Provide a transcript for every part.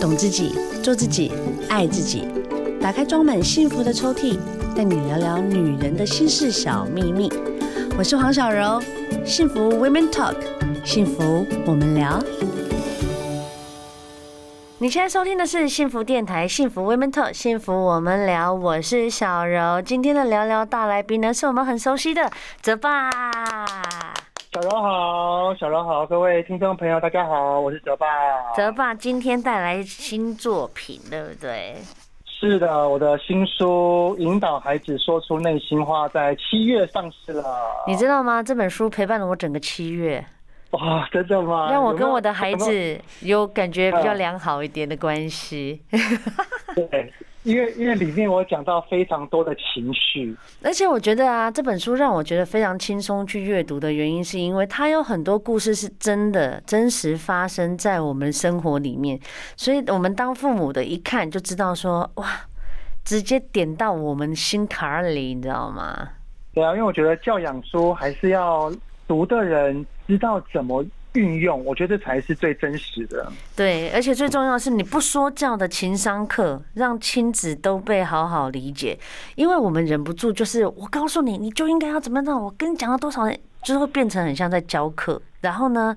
懂自己，做自己，爱自己。打开装满幸福的抽屉，带你聊聊女人的心事小秘密。我是黄小柔，幸福 Women Talk，幸福我们聊。你现在收听的是幸福电台，幸福 Women Talk，幸福我们聊。我是小柔，今天的聊聊大来宾呢，是我们很熟悉的泽爸。小柔好，小柔好，各位听众朋友，大家好，我是泽爸。泽爸今天带来新作品，对不对？是的，我的新书《引导孩子说出内心话》在七月上市了。你知道吗？这本书陪伴了我整个七月。哇，真的吗？让我跟我的孩子有感觉比较良好一点的关系。对。因为因为里面我讲到非常多的情绪，而且我觉得啊，这本书让我觉得非常轻松去阅读的原因，是因为它有很多故事是真的真实发生在我们生活里面，所以我们当父母的一看就知道说，哇，直接点到我们心坎里，你知道吗？对啊，因为我觉得教养书还是要读的人知道怎么。运用，我觉得这才是最真实的。对，而且最重要的是，你不说教的情商课，让亲子都被好好理解。因为我们忍不住，就是我告诉你，你就应该要怎么样。我跟你讲了多少，就是会变成很像在教课。然后呢，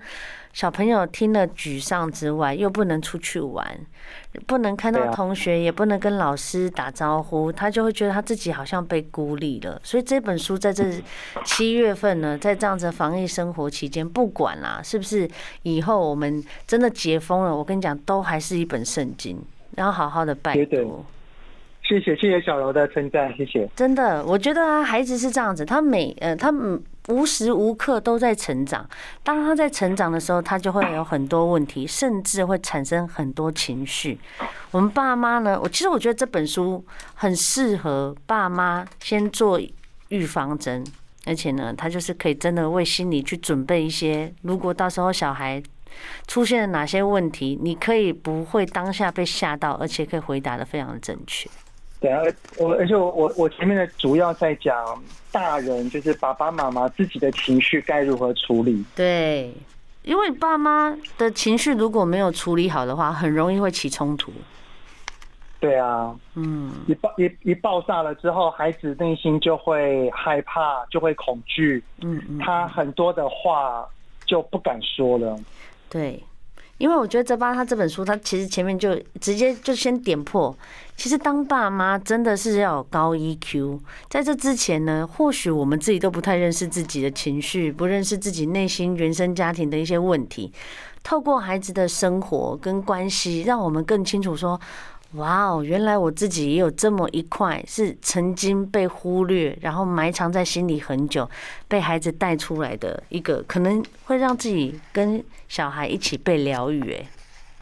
小朋友听了沮丧之外，又不能出去玩，不能看到同学，也不能跟老师打招呼，他就会觉得他自己好像被孤立了。所以这本书在这七月份呢，在这样子防疫生活期间，不管啦，是不是以后我们真的解封了，我跟你讲，都还是一本圣经，然后好好的拜读。谢谢谢谢小柔的称赞，谢谢。真的，我觉得啊，孩子是这样子，他每呃，他无时无刻都在成长。当他在成长的时候，他就会有很多问题，甚至会产生很多情绪。我们爸妈呢，我其实我觉得这本书很适合爸妈先做预防针，而且呢，他就是可以真的为心理去准备一些，如果到时候小孩出现了哪些问题，你可以不会当下被吓到，而且可以回答得非常的正确。对啊，我而且我我前面的主要在讲大人，就是爸爸妈妈自己的情绪该如何处理。对，因为爸妈的情绪如果没有处理好的话，很容易会起冲突。对啊，嗯，一爆一一爆炸了之后，孩子内心就会害怕，就会恐惧，嗯嗯，他很多的话就不敢说了。对。因为我觉得泽爸他这本书，他其实前面就直接就先点破，其实当爸妈真的是要有高 EQ。在这之前呢，或许我们自己都不太认识自己的情绪，不认识自己内心原生家庭的一些问题，透过孩子的生活跟关系，让我们更清楚说。哇哦，原来我自己也有这么一块是曾经被忽略，然后埋藏在心里很久，被孩子带出来的一个，可能会让自己跟小孩一起被疗愈。哎，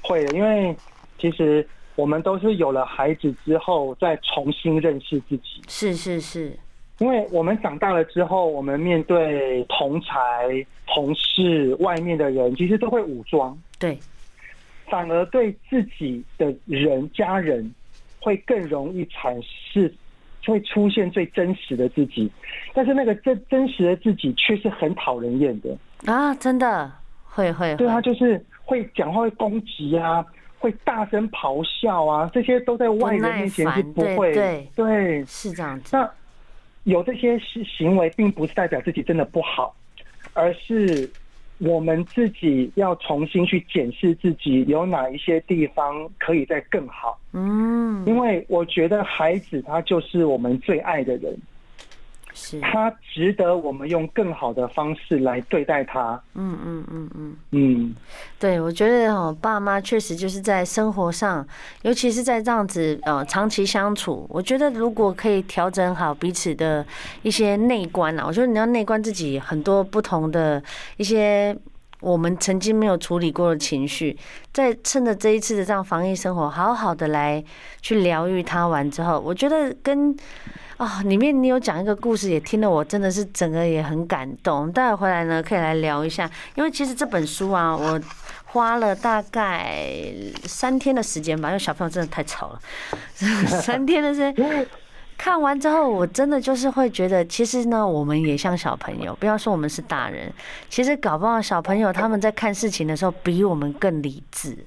会的，因为其实我们都是有了孩子之后再重新认识自己。是是是，因为我们长大了之后，我们面对同才、同事、外面的人，其实都会武装。对。反而对自己的人、家人会更容易阐释，会出现最真实的自己。但是那个真真实的自己却是很讨人厌的啊！真的会会，对他就是会讲话、会攻击啊，会大声咆哮啊，这些都在外人面前是不会。对对，对是这样子。那有这些行行为，并不是代表自己真的不好，而是。我们自己要重新去检视自己有哪一些地方可以再更好。嗯，因为我觉得孩子他就是我们最爱的人。是，他值得我们用更好的方式来对待他。嗯嗯嗯嗯嗯，对，我觉得哦，爸妈确实就是在生活上，尤其是在这样子呃长期相处，我觉得如果可以调整好彼此的一些内观啊，我觉得你要内观自己很多不同的一些我们曾经没有处理过的情绪，在趁着这一次的这样防疫生活，好好的来去疗愈它完之后，我觉得跟。啊，里面你有讲一个故事，也听得我真的是整个也很感动。待会回来呢，可以来聊一下，因为其实这本书啊，我花了大概三天的时间吧，因为小朋友真的太吵了，三天的时间看完之后，我真的就是会觉得，其实呢，我们也像小朋友，不要说我们是大人，其实搞不好小朋友他们在看事情的时候比我们更理智。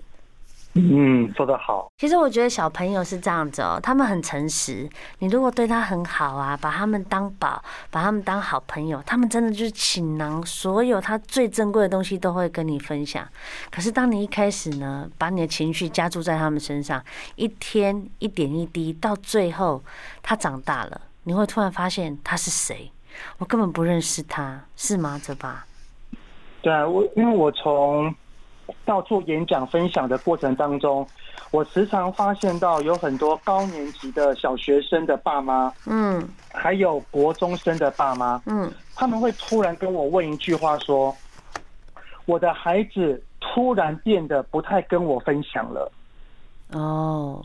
嗯，说得好。其实我觉得小朋友是这样子哦，他们很诚实。你如果对他很好啊，把他们当宝，把他们当好朋友，他们真的就是倾囊，所有他最珍贵的东西都会跟你分享。可是当你一开始呢，把你的情绪加注在他们身上，一天一点一滴，到最后他长大了，你会突然发现他是谁？我根本不认识他，是吗？这吧？对啊，我因为我从。到处演讲分享的过程当中，我时常发现到有很多高年级的小学生的爸妈，嗯，还有国中生的爸妈，嗯，他们会突然跟我问一句话说：“我的孩子突然变得不太跟我分享了。”哦，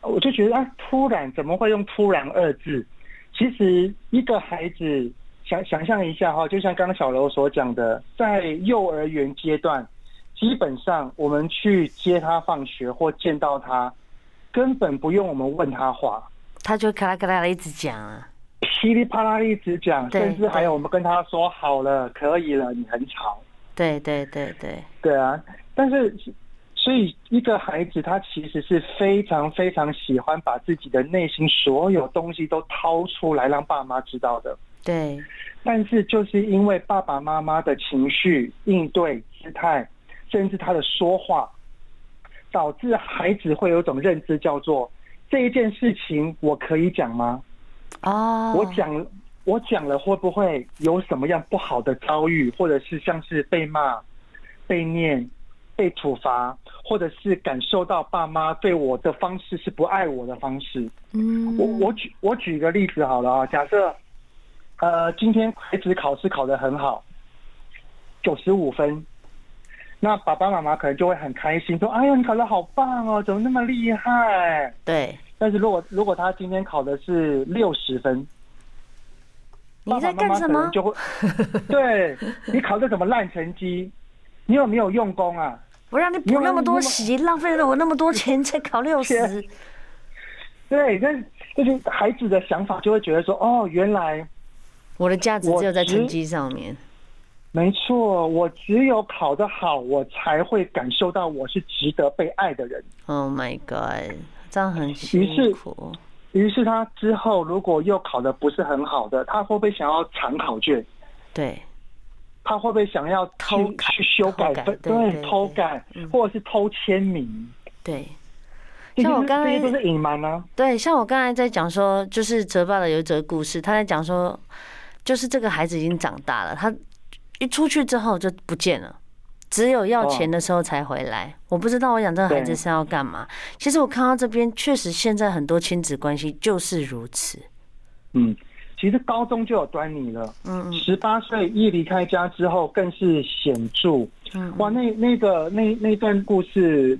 我就觉得啊，突然怎么会用“突然”二字？其实一个孩子想想象一下哈，就像刚刚小柔所讲的，在幼儿园阶段。基本上，我们去接他放学或见到他，根本不用我们问他话，他就咔啦咔啦的一直讲啊，噼里啪啦一直讲，甚至还有我们跟他说好了，可以了，你很吵。对对对对对啊！但是，所以一个孩子他其实是非常非常喜欢把自己的内心所有东西都掏出来让爸妈知道的。对，但是就是因为爸爸妈妈的情绪应对姿态。甚至他的说话，导致孩子会有一种认知，叫做这一件事情我可以讲吗？哦，我讲我讲了会不会有什么样不好的遭遇，或者是像是被骂、被念、被处罚，或者是感受到爸妈对我的方式是不爱我的方式？嗯，我我举我举个例子好了啊，假设呃今天孩子考试考得很好，九十五分。那爸爸妈妈可能就会很开心，说：“哎呀，你考得好棒哦，怎么那么厉害？”对。但是如果如果他今天考的是六十分，你在干什么？就会，对，你考的什么烂成绩？你有没有用功啊？我让你补那么多习，浪费了我那么多钱才考六十。对，那就是孩子的想法就会觉得说：“哦，原来我的价值只有在成绩上面。”没错，我只有考得好，我才会感受到我是值得被爱的人。Oh my god，这样很辛苦。于是，他之后如果又考得不是很好的，他会不会想要藏考卷？对，他会不会想要偷去修改分？对，偷改，或者是偷签名？对，像我刚才都是隐瞒啊。对，像我刚才在讲说，就是哲爸的有一则故事，他在讲说，就是这个孩子已经长大了，他。一出去之后就不见了，只有要钱的时候才回来。我不知道我养这个孩子是要干嘛。其实我看到这边，确实现在很多亲子关系就是如此。嗯，其实高中就有端倪了。嗯嗯，十八岁一离开家之后更是显著。嗯，哇，那那个那那段故事。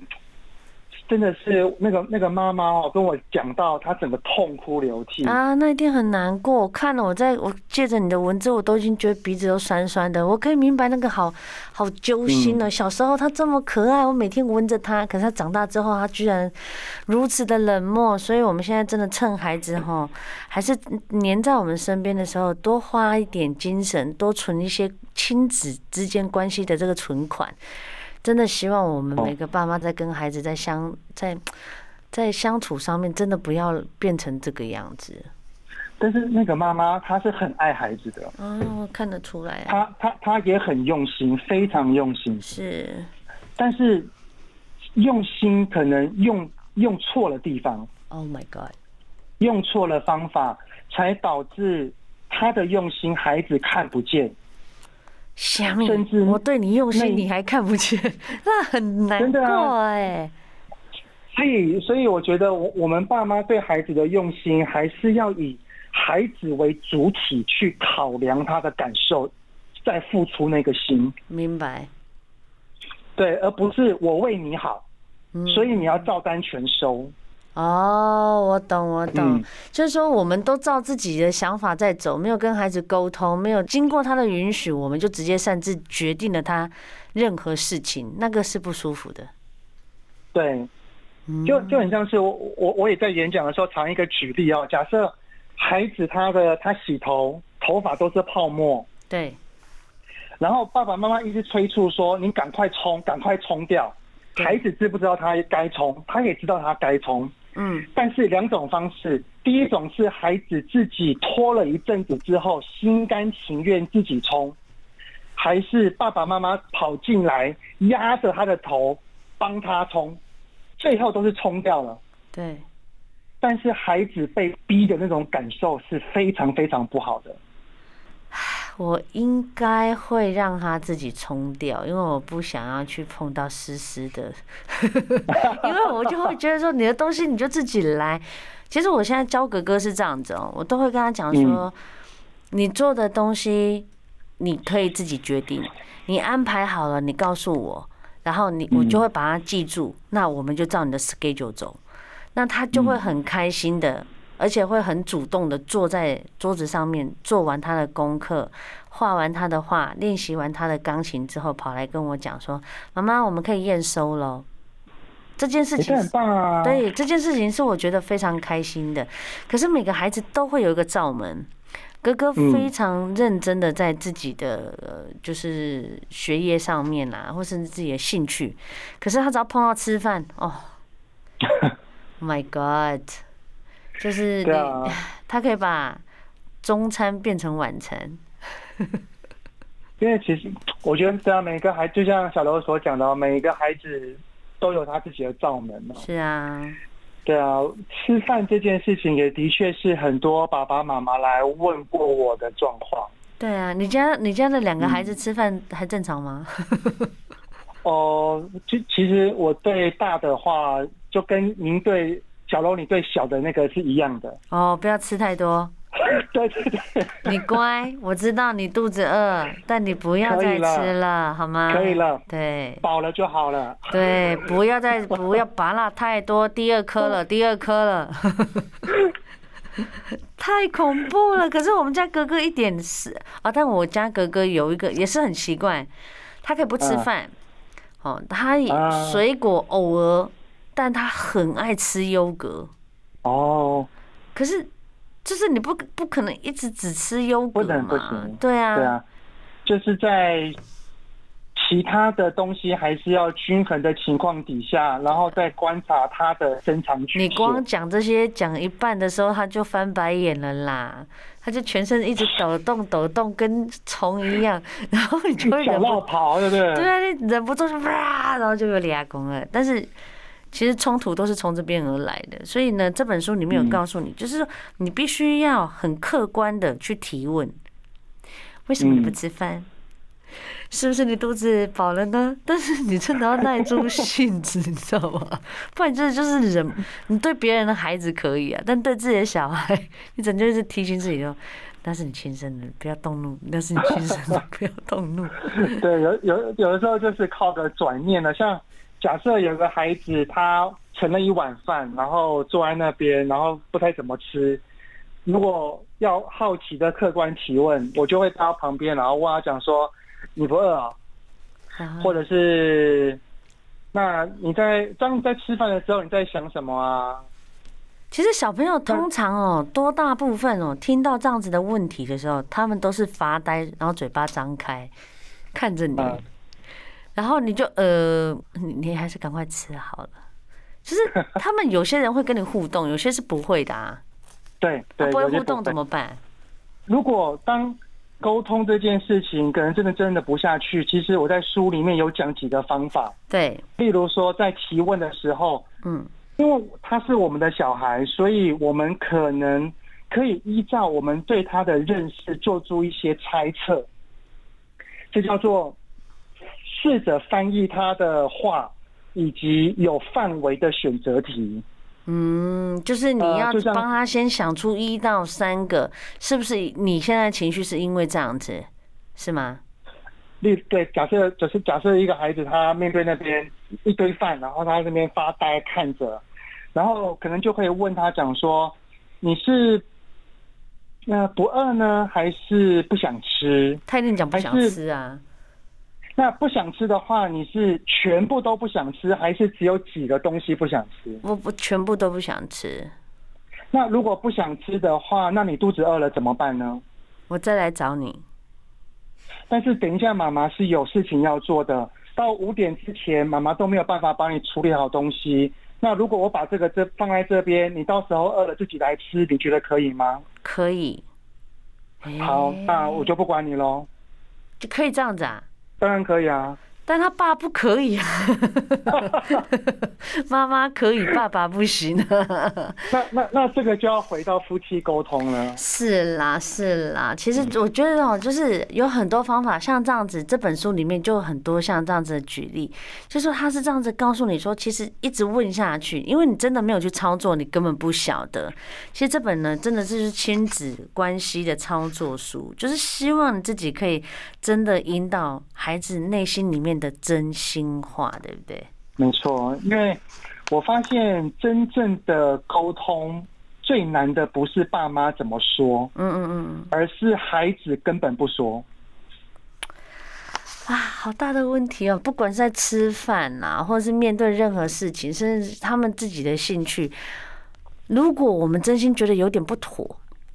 真的是那个那个妈妈哦，跟我讲到她整个痛哭流涕啊，那一天很难过。我看了，我在我借着你的文字，我都已经觉得鼻子都酸酸的。我可以明白那个好好揪心了。小时候她这么可爱，我每天闻着她，可是她长大之后，她居然如此的冷漠。所以我们现在真的趁孩子哈，还是黏在我们身边的时候，多花一点精神，多存一些亲子之间关系的这个存款。真的希望我们每个爸妈在跟孩子在相在在相处上面，真的不要变成这个样子。但是那个妈妈她是很爱孩子的，哦，看得出来。她她她也很用心，非常用心。是，但是用心可能用用错了地方。Oh my god！用错了方法，才导致他的用心孩子看不见。虾米，甚至我对你用心，你还看不见，那很难过哎。所以，所以我觉得，我我们爸妈对孩子的用心，还是要以孩子为主体去考量他的感受，再付出那个心。明白。对，而不是我为你好，所以你要照单全收。哦，我懂，我懂，嗯、就是说，我们都照自己的想法在走，没有跟孩子沟通，没有经过他的允许，我们就直接擅自决定了他任何事情，那个是不舒服的。对，就就很像是我我我也在演讲的时候常一个举例哦，假设孩子他的他洗头头发都是泡沫，对，然后爸爸妈妈一直催促说，你赶快冲，赶快冲掉。孩子知不知道他该冲，他也知道他该冲。嗯，但是两种方式，第一种是孩子自己拖了一阵子之后，心甘情愿自己冲，还是爸爸妈妈跑进来压着他的头帮他冲，最后都是冲掉了。对。但是孩子被逼的那种感受是非常非常不好的。我应该会让他自己冲掉，因为我不想要去碰到湿湿的，因为我就会觉得说你的东西你就自己来。其实我现在教哥哥是这样子哦，我都会跟他讲说，你做的东西你可以自己决定，你安排好了你告诉我，然后你我就会把它记住，那我们就照你的 schedule 走，那他就会很开心的。而且会很主动的坐在桌子上面，做完他的功课，画完他的画，练习完他的钢琴之后，跑来跟我讲说：“妈妈，我们可以验收喽。”这件事情很棒啊，对，这件事情是我觉得非常开心的。可是每个孩子都会有一个罩门，哥哥非常认真的在自己的呃，就是学业上面啊，或甚至自己的兴趣。可是他只要碰到吃饭，哦，My God！就是你，他可以把中餐变成晚餐。因为其实我觉得，对啊每个孩，就像小刘所讲的，每一个孩子都有他自己的罩门嘛。是啊，对啊，吃饭这件事情也的确是很多爸爸妈妈来问过我的状况。对啊，你家你家的两个孩子吃饭还正常吗？哦、呃，其其实我对大的话，就跟您对。小楼，你对小的那个是一样的哦，不要吃太多。对对对，你乖，我知道你肚子饿，但你不要再吃了，好吗？可以了，对，饱了就好了。对，不要再 不要拔了太多，第二颗了，第二颗了，太恐怖了。可是我们家哥哥一点是啊，但我家哥哥有一个也是很奇怪，他可以不吃饭，哦，他水果偶尔。但他很爱吃优格。哦，可是就是你不不可能一直只吃优格嘛，对啊，对啊，就是在其他的东西还是要均衡的情况底下，然后再观察他的生长曲线。你光讲这些讲一半的时候，他就翻白眼了啦，他就全身一直抖动抖动，跟虫一样，然后你就会忍不住跑，对不对？对啊，你忍不住就哇，然后就有俩公了，但是。其实冲突都是从这边而来的，所以呢，这本书里面有告诉你，就是说你必须要很客观的去提问，为什么你不吃饭？是不是你肚子饱了呢？但是你真的要耐住性子，你知道吗？不然真的就是人，你对别人的孩子可以啊，但对自己的小孩，你整天是提醒自己说，那是你亲生的，不要动怒；那是你亲生的，不要动怒。对，有有有的时候就是靠个转念的，像。假设有个孩子，他盛了一碗饭，然后坐在那边，然后不太怎么吃。如果要好奇的客观提问，我就会到旁边，然后问他讲说：“你不饿啊？”或者是“那你在当你在吃饭的时候，你在想什么啊？”其实小朋友通常哦，多大部分哦，听到这样子的问题的时候，他们都是发呆，然后嘴巴张开看着你。然后你就呃，你你还是赶快吃好了。就是 他们有些人会跟你互动，有些是不会的啊。对对，不会互动怎么办？如果当沟通这件事情可能真的真的不下去，其实我在书里面有讲几个方法。对，例如说在提问的时候，嗯，因为他是我们的小孩，所以我们可能可以依照我们对他的认识做出一些猜测，这叫做。试着翻译他的话，以及有范围的选择题。嗯，就是你要帮他先想出一到三个，是不是？你现在情绪是因为这样子，是吗？对对，假设就是假设一个孩子他面对那边一堆饭，然后他在那边发呆看着，然后可能就可以问他讲说：“你是那不饿呢，还是不想吃？”他一定讲不想吃啊。那不想吃的话，你是全部都不想吃，还是只有几个东西不想吃？我不全部都不想吃。那如果不想吃的话，那你肚子饿了怎么办呢？我再来找你。但是等一下，妈妈是有事情要做的，到五点之前，妈妈都没有办法帮你处理好东西。那如果我把这个这放在这边，你到时候饿了自己来吃，你觉得可以吗？可以。好，那我就不管你喽。就可以这样子啊？当然可以啊。但他爸不可以啊，妈妈可以，爸爸不行啊。那那那这个就要回到夫妻沟通了。是啦是啦，其实我觉得哦，就是有很多方法，像这样子，这本书里面就有很多像这样子的举例，就说他是这样子告诉你说，其实一直问下去，因为你真的没有去操作，你根本不晓得。其实这本呢，真的就是亲子关系的操作书，就是希望你自己可以真的引导孩子内心里面。的真心话，对不对？没错，因为我发现真正的沟通最难的不是爸妈怎么说，嗯嗯嗯，而是孩子根本不说。啊，好大的问题哦！不管是在吃饭啊，或者是面对任何事情，甚至他们自己的兴趣，如果我们真心觉得有点不妥，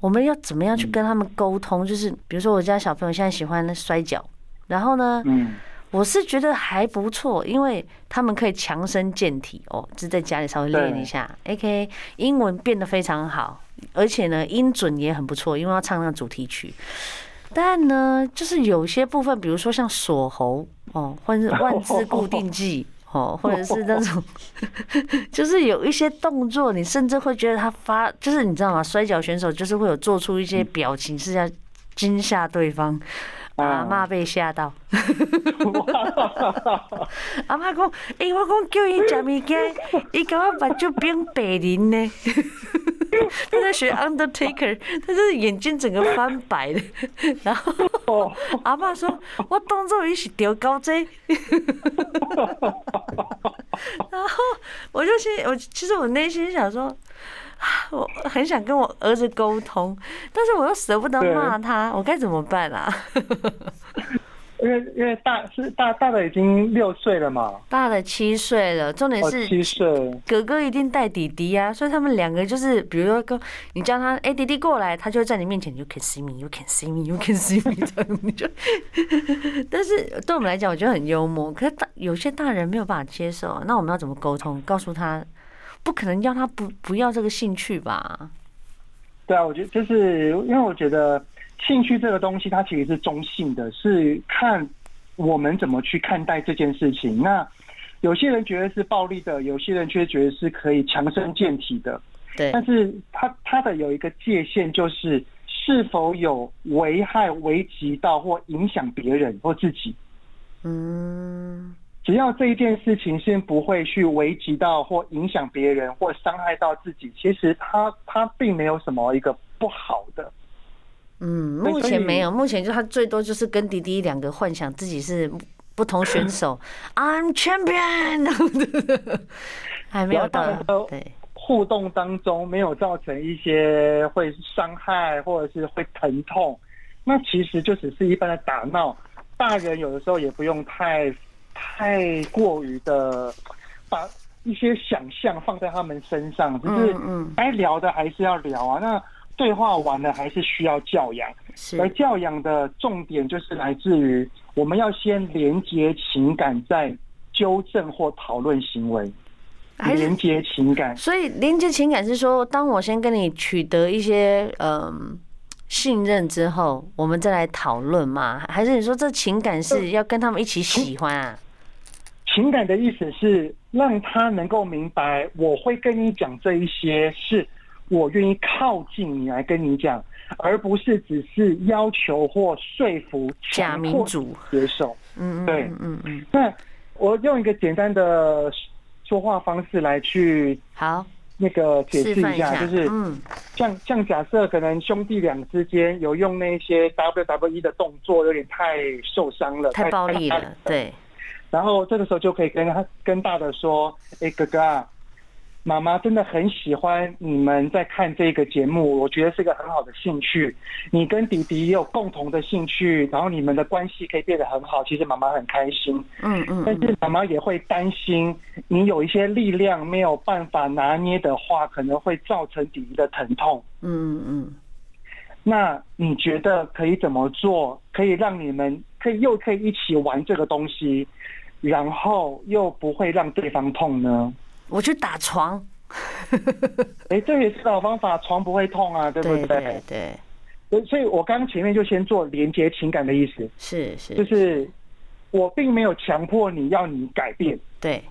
我们要怎么样去跟他们沟通？就是比如说，我家小朋友现在喜欢摔跤，然后呢，嗯。我是觉得还不错，因为他们可以强身健体哦，就在家里稍微练一下。AK 英文变得非常好，而且呢音准也很不错，因为要唱那个主题曲。但呢，就是有些部分，比如说像锁喉哦，或者是万字固定技哦，或者是那种 就是有一些动作，你甚至会觉得他发，就是你知道吗？摔跤选手就是会有做出一些表情，是要惊吓对方。阿妈被吓到，阿妈讲：“哎，我讲叫伊食物件，伊感觉目睭变白人呢。”他在学 Undertaker，他就是眼睛整个翻白的。然后阿妈说：“我当作伊是调高剂。”然后我就心，我其实我内心想说。我很想跟我儿子沟通，但是我又舍不得骂他，我该怎么办啊？因为因为大是大大的已经六岁了嘛，大的七岁了，重点是七岁，哥哥一定带弟弟啊，所以他们两个就是，比如说哥，你叫他哎弟弟过来，他就会在你面前，You can see me, you can see me, you can see me，这样你就，但是对我们来讲，我觉得很幽默，可是大有些大人没有办法接受，那我们要怎么沟通？告诉他。不可能叫他不不要这个兴趣吧？对啊，我觉得就是因为我觉得兴趣这个东西，它其实是中性的，是看我们怎么去看待这件事情。那有些人觉得是暴力的，有些人却觉得是可以强身健体的。对，但是它它的有一个界限，就是是否有危害、危及到或影响别人或自己。嗯。只要这一件事情先不会去危及到或影响别人或伤害到自己，其实他他并没有什么一个不好的。嗯，目前没有，目前就他最多就是跟弟弟两个幻想自己是不同选手，I'm champion，还没有到对互动当中没有造成一些会伤害或者是会疼痛，那其实就只是一般的打闹。大人有的时候也不用太。太过于的把一些想象放在他们身上，只是该聊的还是要聊啊。那对话完了还是需要教养，而教养的重点就是来自于我们要先连接情感，再纠正或讨论行为。连接情感，所以连接情感是说，当我先跟你取得一些嗯。信任之后，我们再来讨论嘛？还是你说这情感是要跟他们一起喜欢啊？情感的意思是让他能够明白，我会跟你讲这一些，是我愿意靠近你来跟你讲，而不是只是要求或说服、假民主接受。嗯，对，嗯嗯嗯。那我用一个简单的说话方式来去好。那个解释一下，就是像像假设可能兄弟俩之间有用那些 WWE 的动作，有点太受伤了，太暴力了，对。然后这个时候就可以跟他跟大的说：“哎，哥哥啊。”妈妈真的很喜欢你们在看这个节目，我觉得是一个很好的兴趣。你跟弟弟也有共同的兴趣，然后你们的关系可以变得很好。其实妈妈很开心，嗯嗯。但是妈妈也会担心，你有一些力量没有办法拿捏的话，可能会造成弟弟的疼痛。嗯嗯嗯。那你觉得可以怎么做，可以让你们可以又可以一起玩这个东西？然后又不会让对方痛呢？我去打床。哎，这也是好方法，床不会痛啊，对不对？对。所以，我刚刚前面就先做连接情感的意思，是是，就是我并没有强迫你要你改变，对，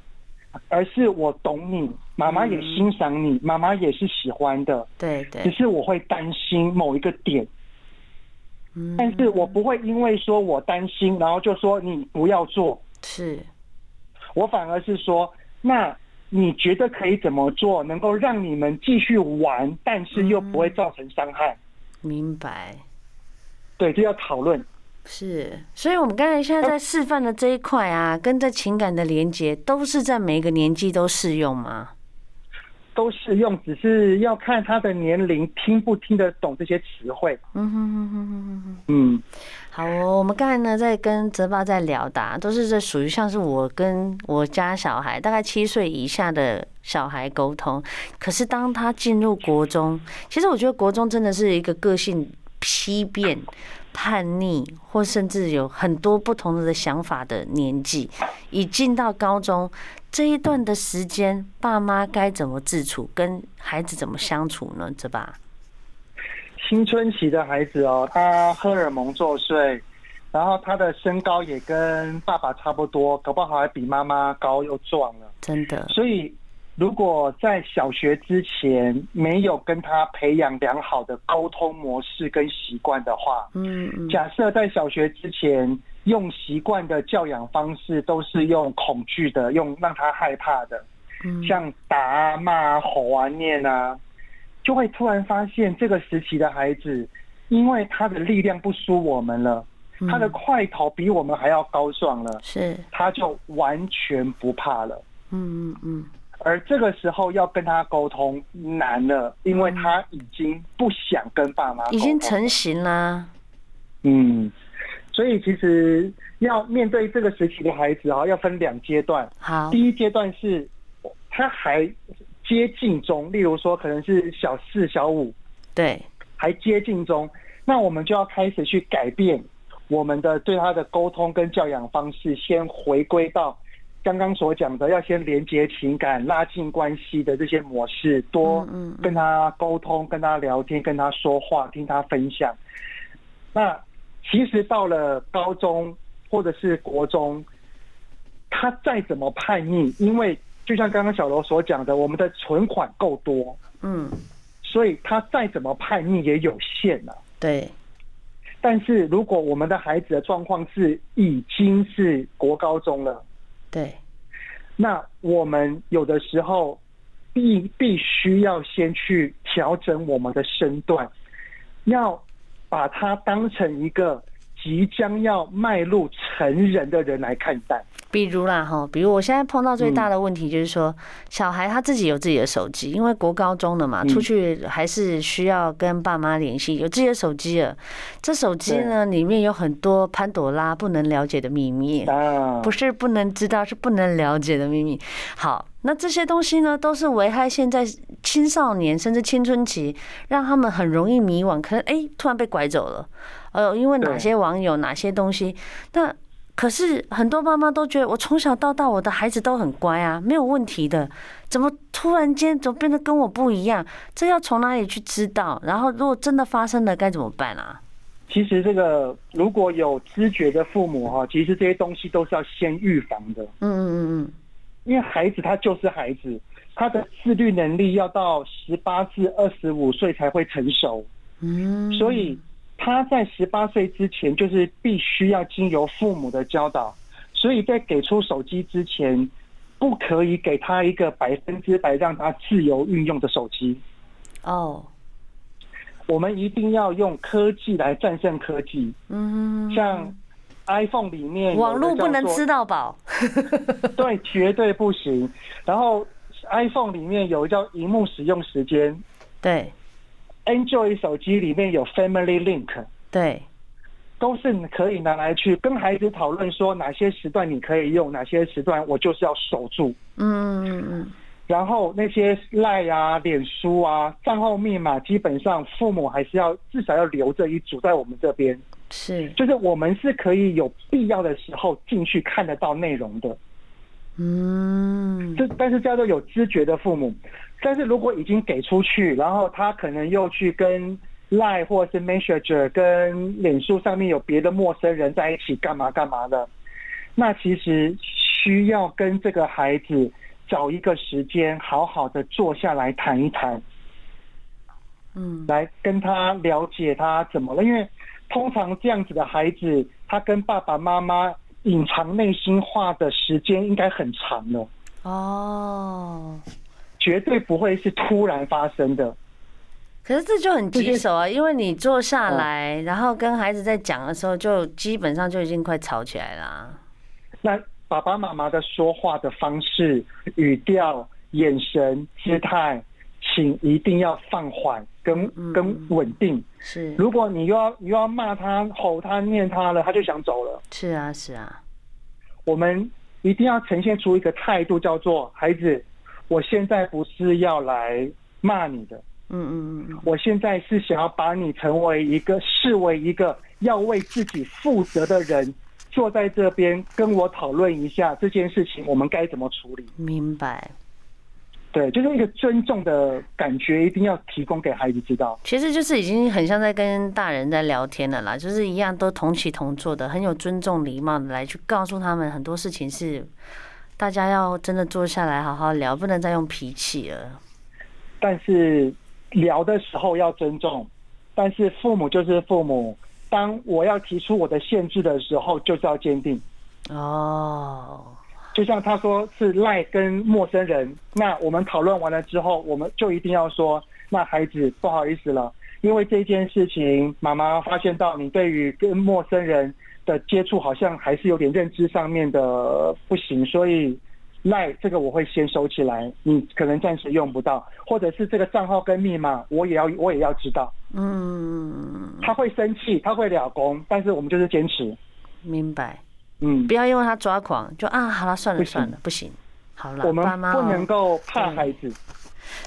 而是我懂你，妈妈也欣赏你，妈妈也是喜欢的，对对。只是我会担心某一个点，嗯，但是我不会因为说我担心，然后就说你不要做，是，我反而是说那。你觉得可以怎么做，能够让你们继续玩，但是又不会造成伤害？嗯，明白。对，就要讨论。是，所以我们刚才现在在示范的这一块啊，跟这情感的连接，都是在每一个年纪都适用吗？都适用，只是要看他的年龄听不听得懂这些词汇。嗯哼哼哼哼哼。嗯，好，我们刚才呢在跟泽爸在聊的，都是这属于像是我跟我家小孩，大概七岁以下的小孩沟通。可是当他进入国中，其实我觉得国中真的是一个个性丕变、叛逆，或甚至有很多不同的想法的年纪。已进到高中。这一段的时间，爸妈该怎么自处，跟孩子怎么相处呢？泽爸，青春期的孩子哦，他荷尔蒙作祟，然后他的身高也跟爸爸差不多，搞不好还比妈妈高又壮了。真的，所以如果在小学之前没有跟他培养良好的沟通模式跟习惯的话，嗯，假设在小学之前。用习惯的教养方式都是用恐惧的，用让他害怕的，像打啊、骂啊、吼啊、念啊，就会突然发现这个时期的孩子，因为他的力量不输我们了，他的块头比我们还要高壮了，是，他就完全不怕了。嗯嗯嗯。而这个时候要跟他沟通难了，因为他已经不想跟爸妈，已经成型了。嗯。所以其实要面对这个时期的孩子啊，要分两阶段。好，第一阶段是他还接近中，例如说可能是小四、小五，对，还接近中，那我们就要开始去改变我们的对他的沟通跟教养方式，先回归到刚刚所讲的，要先连接情感、拉近关系的这些模式，多跟他沟通、跟他聊天、跟他说话、听他分享。那其实到了高中或者是国中，他再怎么叛逆，因为就像刚刚小罗所讲的，我们的存款够多，嗯，所以他再怎么叛逆也有限了。对。但是如果我们的孩子的状况是已经是国高中了，对，那我们有的时候必必须要先去调整我们的身段，要。把他当成一个即将要迈入成人的人来看待。比如啦，哈，比如我现在碰到最大的问题就是说，小孩他自己有自己的手机，因为国高中的嘛，出去还是需要跟爸妈联系，有自己的手机了。这手机呢，里面有很多潘朵拉不能了解的秘密，不是不能知道，是不能了解的秘密。好，那这些东西呢，都是危害现在青少年甚至青春期，让他们很容易迷惘，可能哎，突然被拐走了，呃，因为哪些网友哪些东西，那。可是很多妈妈都觉得，我从小到大我的孩子都很乖啊，没有问题的，怎么突然间怎么变得跟我不一样？这要从哪里去知道？然后如果真的发生了，该怎么办啊？其实这个如果有知觉的父母哈，其实这些东西都是要先预防的。嗯嗯嗯嗯，因为孩子他就是孩子，他的自律能力要到十八至二十五岁才会成熟。嗯，所以。他在十八岁之前，就是必须要经由父母的教导，所以在给出手机之前，不可以给他一个百分之百让他自由运用的手机。哦，我们一定要用科技来战胜科技。嗯，像 iPhone 里面网络不能吃到饱，对，绝对不行。然后 iPhone 里面有叫荧幕使用时间，对。Android 手机里面有 Family Link，对，都是可以拿来去跟孩子讨论说哪些时段你可以用，哪些时段我就是要守住。嗯嗯嗯。然后那些 Line 啊、脸书啊、账号密码，基本上父母还是要至少要留着一组在我们这边。是，就是我们是可以有必要的时候进去看得到内容的。嗯，这但是叫做有知觉的父母，但是如果已经给出去，然后他可能又去跟 Line 或者是 Messenger 跟脸书上面有别的陌生人在一起干嘛干嘛的，那其实需要跟这个孩子找一个时间，好好的坐下来谈一谈，嗯，来跟他了解他怎么了，因为通常这样子的孩子，他跟爸爸妈妈。隐藏内心话的时间应该很长了。哦，绝对不会是突然发生的。可是这就很棘手啊，因为你坐下来，然后跟孩子在讲的时候，就基本上就已经快吵起来了。那爸爸妈妈的说话的方式、语调、眼神、姿态，请一定要放缓跟跟稳定。是，如果你又要你又要骂他、吼他、念他了，他就想走了。是啊，是啊。我们一定要呈现出一个态度，叫做孩子，我现在不是要来骂你的，嗯嗯嗯，我现在是想要把你成为一个视为一个要为自己负责的人，坐在这边跟我讨论一下这件事情，我们该怎么处理？明白。对，就是一个尊重的感觉，一定要提供给孩子知道。其实就是已经很像在跟大人在聊天了啦，就是一样都同起同坐的，很有尊重礼貌的来去告诉他们很多事情是大家要真的坐下来好好聊，不能再用脾气了。但是聊的时候要尊重，但是父母就是父母，当我要提出我的限制的时候，就是要坚定。哦。就像他说是赖跟陌生人，那我们讨论完了之后，我们就一定要说，那孩子不好意思了，因为这件事情，妈妈发现到你对于跟陌生人的接触好像还是有点认知上面的不行，所以赖这个我会先收起来，你可能暂时用不到，或者是这个账号跟密码我也要我也要知道。嗯，他会生气，他会了功，但是我们就是坚持。明白。嗯，不要因为他抓狂就啊，好了，算了算了，不行，好了，我们不能够怕孩子。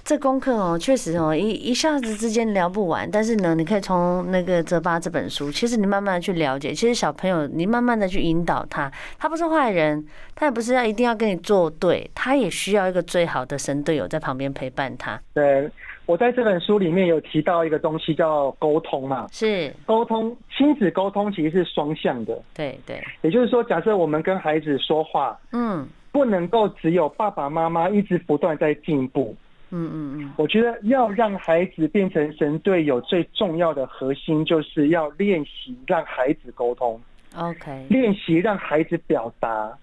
这功课哦，确实哦，一一下子之间聊不完。但是呢，你可以从那个泽巴这本书，其实你慢慢的去了解，其实小朋友你慢慢的去引导他，他不是坏人，他也不是要一定要跟你作对，他也需要一个最好的神队友在旁边陪伴他。对。我在这本书里面有提到一个东西叫沟通嘛，是沟通，亲子沟通其实是双向的，对对，也就是说，假设我们跟孩子说话，嗯，不能够只有爸爸妈妈一直不断在进步，嗯嗯嗯，我觉得要让孩子变成神队友，最重要的核心就是要练习让孩子沟通，OK，练习让孩子表达，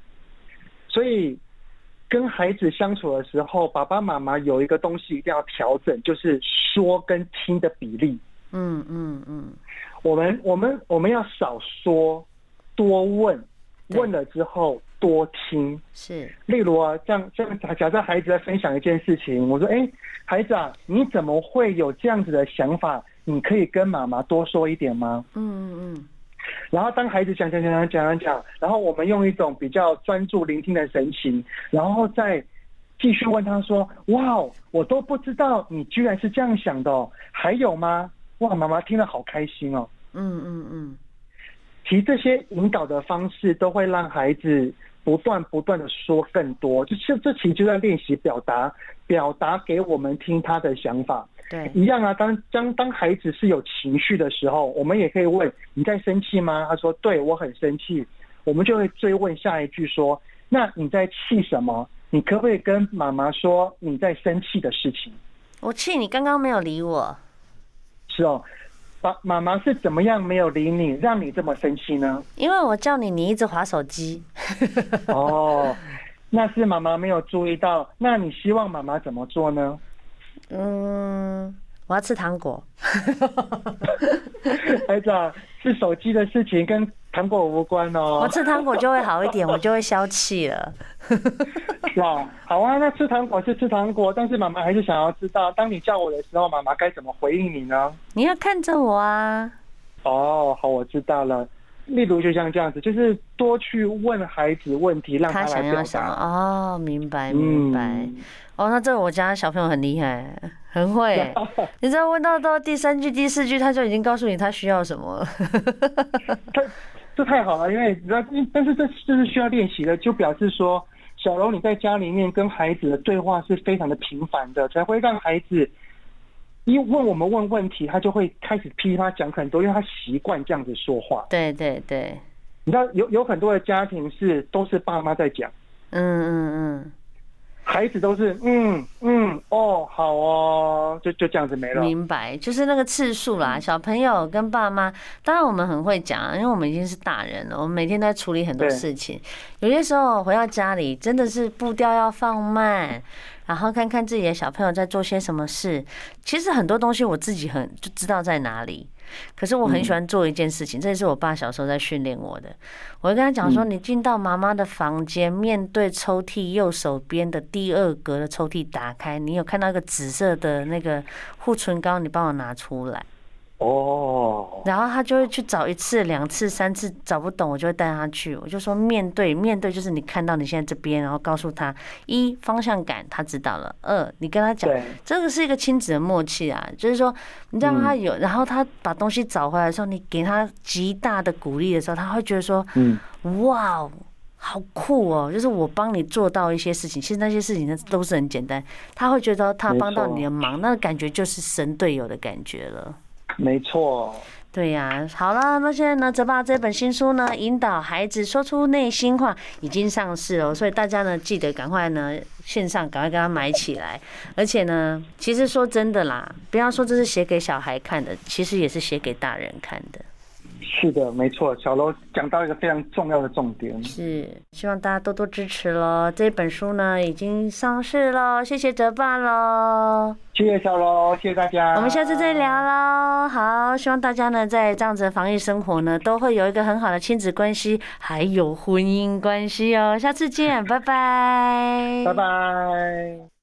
所以。跟孩子相处的时候，爸爸妈妈有一个东西一定要调整，就是说跟听的比例。嗯嗯嗯，我们我们我们要少说，多问，问了之后多听。是，例如啊，这样这样假假设孩子在分享一件事情，我说：“哎，孩子啊，你怎么会有这样子的想法？你可以跟妈妈多说一点吗？”嗯嗯嗯。然后当孩子讲讲讲讲讲讲，然后我们用一种比较专注聆听的神情，然后再继续问他说：“哇，我都不知道你居然是这样想的哦，还有吗？”哇，妈妈听了好开心哦。嗯嗯嗯，其实这些引导的方式都会让孩子不断不断的说更多，就是这其实就在练习表达，表达给我们听他的想法。对，一样啊。当当当孩子是有情绪的时候，我们也可以问：“你在生气吗？”他说：“对，我很生气。”我们就会追问下一句说：“那你在气什么？你可不可以跟妈妈说你在生气的事情？”我气你刚刚没有理我。是哦，爸，妈妈是怎么样没有理你，让你这么生气呢？因为我叫你，你一直划手机。哦，那是妈妈没有注意到。那你希望妈妈怎么做呢？嗯，我要吃糖果。孩子啊，是手机的事情，跟糖果无关哦。我吃糖果就会好一点，我就会消气了。是啊，好啊，那吃糖果是吃糖果，但是妈妈还是想要知道，当你叫我的时候，妈妈该怎么回应你呢？你要看着我啊。哦，好，我知道了。例如，就像这样子，就是多去问孩子问题，让他来表达。哦，明白，明白。嗯哦，那这我家小朋友很厉害，很会。你知道问到到第三句、第四句，他就已经告诉你他需要什么了。这这太好了，因为你知道，但是这这是需要练习的，就表示说，小柔你在家里面跟孩子的对话是非常的频繁的，才会让孩子一问我们问问题，他就会开始噼里啪讲很多，因为他习惯这样子说话。对对对。你知道有有很多的家庭是都是爸妈在讲，嗯嗯嗯，孩子都是嗯嗯哦好哦，就就这样子没了。明白，就是那个次数啦。小朋友跟爸妈，当然我们很会讲，因为我们已经是大人了，我们每天都在处理很多事情。有些时候回到家里，真的是步调要放慢，然后看看自己的小朋友在做些什么事。其实很多东西我自己很就知道在哪里。可是我很喜欢做一件事情，这也是我爸小时候在训练我的。我会跟他讲说：“你进到妈妈的房间，面对抽屉右手边的第二格的抽屉打开，你有看到一个紫色的那个护唇膏，你帮我拿出来。”哦，然后他就会去找一次、两次、三次，找不懂，我就会带他去。我就说面对面对，就是你看到你现在这边，然后告诉他一方向感，他知道了；二你跟他讲，这个是一个亲子的默契啊，就是说你让他有，然后他把东西找回来的时候，你给他极大的鼓励的时候，他会觉得说，嗯，哇，好酷哦！就是我帮你做到一些事情，其实那些事情呢都是很简单，他会觉得他帮到你的忙，那个感觉就是神队友的感觉了。没错，对呀、好了，那现在呢，泽爸这本新书呢，引导孩子说出内心话，已经上市了，所以大家呢，记得赶快呢，线上赶快给他买起来。而且呢，其实说真的啦，不要说这是写给小孩看的，其实也是写给大人看的。是的，没错，小柔讲到一个非常重要的重点，是希望大家多多支持喽。这本书呢已经上市了，谢谢哲爸喽，谢谢小柔，谢谢大家，我们下次再聊喽。好，希望大家呢在这样子的防疫生活呢，都会有一个很好的亲子关系，还有婚姻关系哦。下次见，拜拜，拜拜。